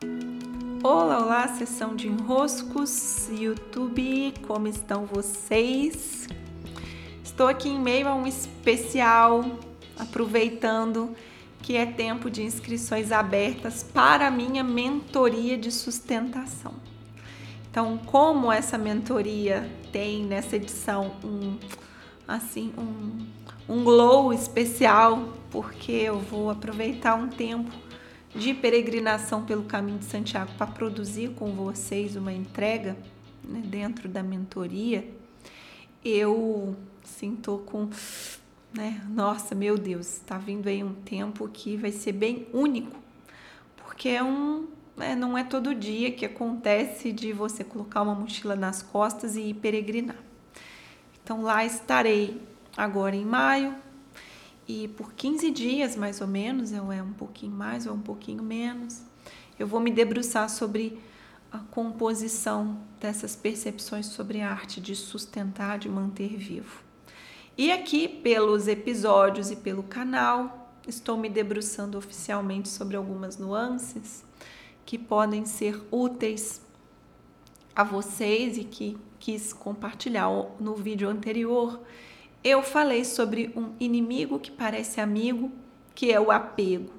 Olá, olá, sessão de enroscos, YouTube, como estão vocês? Estou aqui em meio a um especial, aproveitando que é tempo de inscrições abertas para a minha mentoria de sustentação. Então, como essa mentoria tem nessa edição um assim um, um glow especial, porque eu vou aproveitar um tempo de peregrinação pelo caminho de Santiago para produzir com vocês uma entrega né, dentro da mentoria, eu sinto com, né, nossa, meu Deus, está vindo aí um tempo que vai ser bem único, porque é um, né, não é todo dia que acontece de você colocar uma mochila nas costas e ir peregrinar. Então lá estarei agora em maio, e por 15 dias, mais ou menos, ou é um pouquinho mais ou um pouquinho menos, eu vou me debruçar sobre a composição dessas percepções sobre a arte de sustentar, de manter vivo. E aqui, pelos episódios e pelo canal, estou me debruçando oficialmente sobre algumas nuances que podem ser úteis a vocês e que quis compartilhar no vídeo anterior eu falei sobre um inimigo que parece amigo, que é o apego.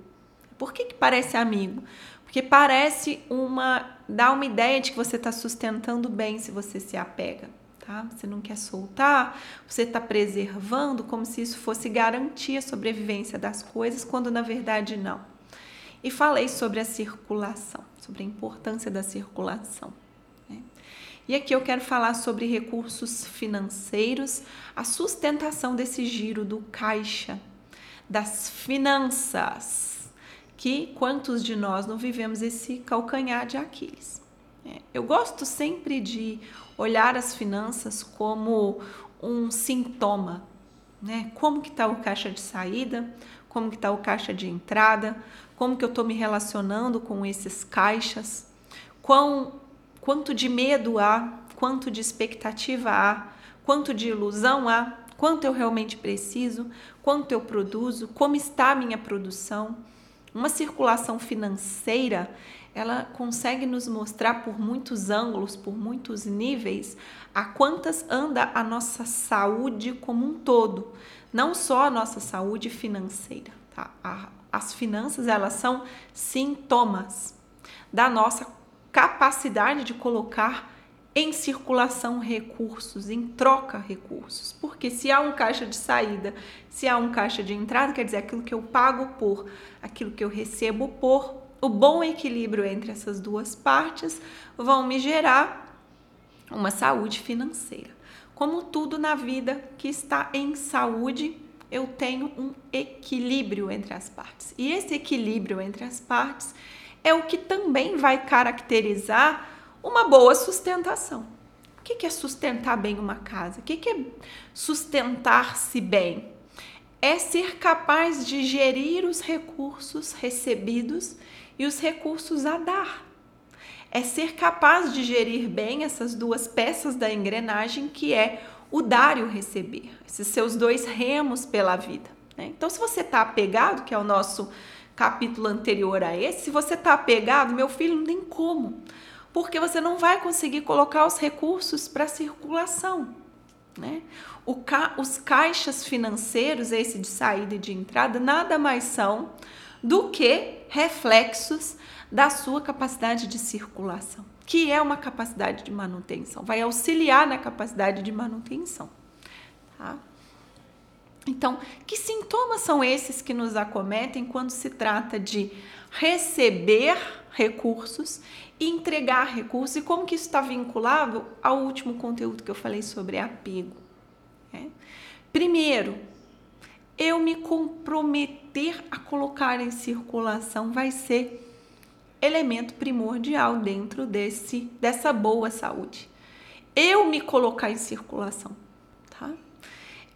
Por que, que parece amigo? Porque parece uma. dá uma ideia de que você está sustentando bem se você se apega. Tá? Você não quer soltar, você está preservando como se isso fosse garantir a sobrevivência das coisas, quando na verdade não. E falei sobre a circulação, sobre a importância da circulação. E aqui eu quero falar sobre recursos financeiros, a sustentação desse giro do caixa, das finanças, que quantos de nós não vivemos esse calcanhar de Aquiles? É, eu gosto sempre de olhar as finanças como um sintoma, né? Como que está o caixa de saída, como que está o caixa de entrada, como que eu estou me relacionando com esses caixas, quão quanto de medo há, quanto de expectativa há, quanto de ilusão há, quanto eu realmente preciso, quanto eu produzo, como está a minha produção. Uma circulação financeira, ela consegue nos mostrar por muitos ângulos, por muitos níveis, a quantas anda a nossa saúde como um todo, não só a nossa saúde financeira. Tá? as finanças, elas são sintomas da nossa capacidade de colocar em circulação recursos, em troca recursos. Porque se há um caixa de saída, se há um caixa de entrada, quer dizer, aquilo que eu pago por, aquilo que eu recebo por, o bom equilíbrio entre essas duas partes vão me gerar uma saúde financeira. Como tudo na vida que está em saúde, eu tenho um equilíbrio entre as partes. E esse equilíbrio entre as partes é o que também vai caracterizar uma boa sustentação. O que é sustentar bem uma casa? O que é sustentar-se bem? É ser capaz de gerir os recursos recebidos e os recursos a dar. É ser capaz de gerir bem essas duas peças da engrenagem que é o dar e o receber, esses seus dois remos pela vida. Né? Então, se você está apegado, que é o nosso capítulo anterior a esse, se você está apegado, meu filho, não tem como, porque você não vai conseguir colocar os recursos para circulação. Né? Ca os caixas financeiros, esse de saída e de entrada, nada mais são do que reflexos da sua capacidade de circulação, que é uma capacidade de manutenção, vai auxiliar na capacidade de manutenção. Tá? Então, que sintomas são esses que nos acometem quando se trata de receber recursos e entregar recursos e como que isso está vinculado ao último conteúdo que eu falei sobre apego? É? Primeiro, eu me comprometer a colocar em circulação vai ser elemento primordial dentro desse dessa boa saúde. Eu me colocar em circulação?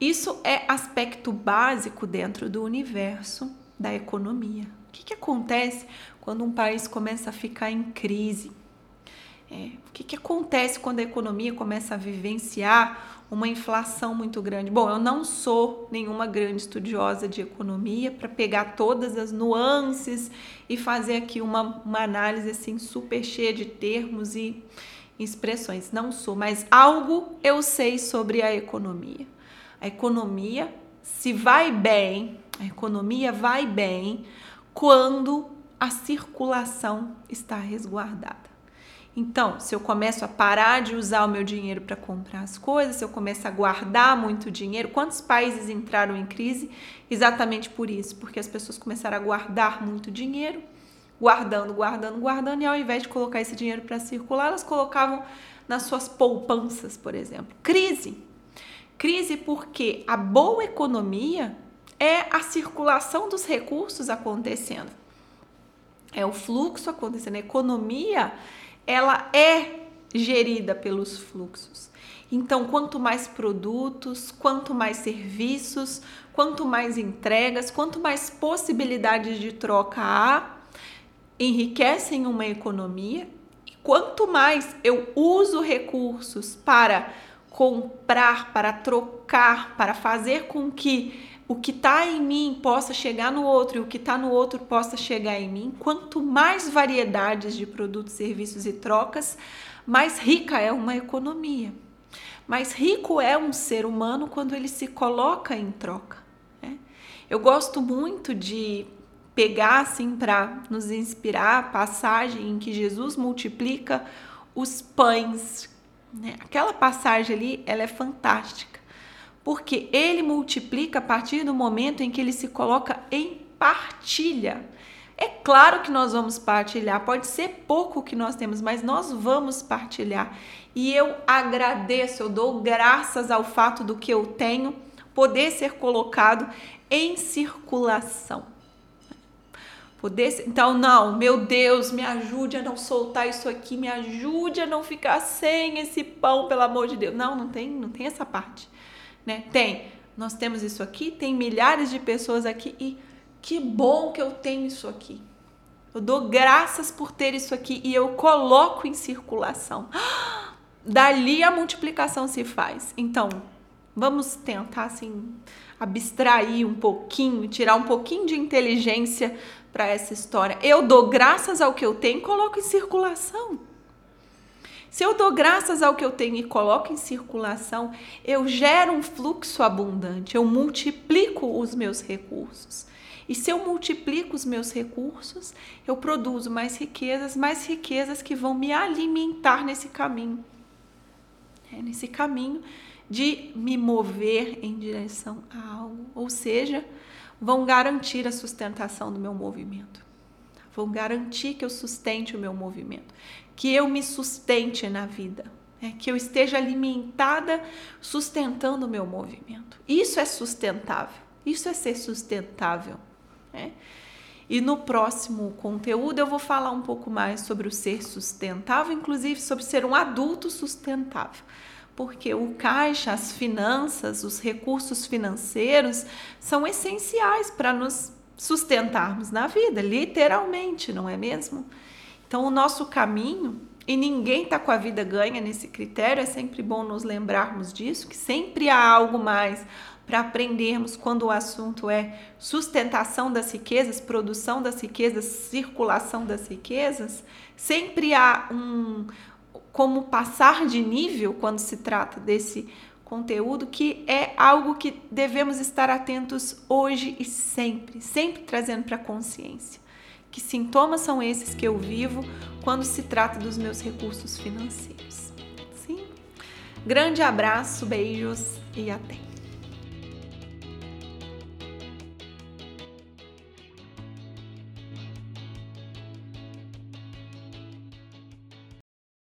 Isso é aspecto básico dentro do universo da economia. O que, que acontece quando um país começa a ficar em crise? É, o que, que acontece quando a economia começa a vivenciar uma inflação muito grande? Bom, eu não sou nenhuma grande estudiosa de economia para pegar todas as nuances e fazer aqui uma, uma análise assim super cheia de termos e expressões. Não sou, mas algo eu sei sobre a economia. A economia, se vai bem, a economia vai bem quando a circulação está resguardada. Então, se eu começo a parar de usar o meu dinheiro para comprar as coisas, se eu começo a guardar muito dinheiro, quantos países entraram em crise exatamente por isso? Porque as pessoas começaram a guardar muito dinheiro, guardando, guardando, guardando, e ao invés de colocar esse dinheiro para circular, elas colocavam nas suas poupanças, por exemplo. Crise. Crise porque a boa economia é a circulação dos recursos acontecendo. É o fluxo acontecendo. A economia ela é gerida pelos fluxos. Então, quanto mais produtos, quanto mais serviços, quanto mais entregas, quanto mais possibilidades de troca há, enriquecem uma economia. E quanto mais eu uso recursos para comprar, para trocar, para fazer com que o que está em mim possa chegar no outro e o que está no outro possa chegar em mim, quanto mais variedades de produtos, serviços e trocas, mais rica é uma economia. Mais rico é um ser humano quando ele se coloca em troca. Né? Eu gosto muito de pegar assim para nos inspirar a passagem em que Jesus multiplica os pães. Né? Aquela passagem ali, ela é fantástica porque ele multiplica a partir do momento em que ele se coloca em partilha. É claro que nós vamos partilhar, pode ser pouco que nós temos, mas nós vamos partilhar. E eu agradeço, eu dou graças ao fato do que eu tenho poder ser colocado em circulação. Poder. Então, não, meu Deus, me ajude a não soltar isso aqui, me ajude a não ficar sem esse pão, pelo amor de Deus. Não, não tem, não tem essa parte né? Tem, nós temos isso aqui, tem milhares de pessoas aqui e que bom que eu tenho isso aqui. Eu dou graças por ter isso aqui e eu coloco em circulação. Dali a multiplicação se faz. Então, vamos tentar assim abstrair um pouquinho, tirar um pouquinho de inteligência para essa história. Eu dou graças ao que eu tenho, coloco em circulação. Se eu dou graças ao que eu tenho e coloco em circulação, eu gero um fluxo abundante, eu multiplico os meus recursos. E se eu multiplico os meus recursos, eu produzo mais riquezas, mais riquezas que vão me alimentar nesse caminho. É nesse caminho de me mover em direção a algo. Ou seja, vão garantir a sustentação do meu movimento. Vão garantir que eu sustente o meu movimento que eu me sustente na vida, né? que eu esteja alimentada, sustentando o meu movimento. Isso é sustentável, isso é ser sustentável. Né? E no próximo conteúdo eu vou falar um pouco mais sobre o ser sustentável, inclusive sobre ser um adulto sustentável. Porque o caixa, as finanças, os recursos financeiros são essenciais para nos sustentarmos na vida, literalmente, não é mesmo? Então, o nosso caminho, e ninguém está com a vida ganha nesse critério, é sempre bom nos lembrarmos disso, que sempre há algo mais para aprendermos quando o assunto é sustentação das riquezas, produção das riquezas, circulação das riquezas, sempre há um como passar de nível quando se trata desse conteúdo que é algo que devemos estar atentos hoje e sempre, sempre trazendo para a consciência. Que sintomas são esses que eu vivo quando se trata dos meus recursos financeiros? Sim? Grande abraço, beijos e até!